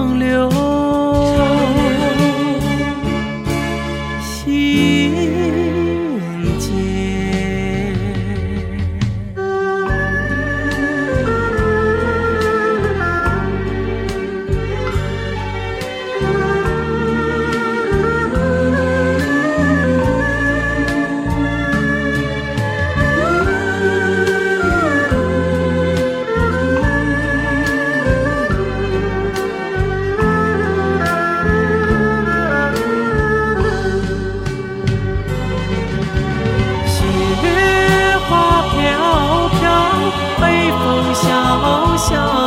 长流。笑。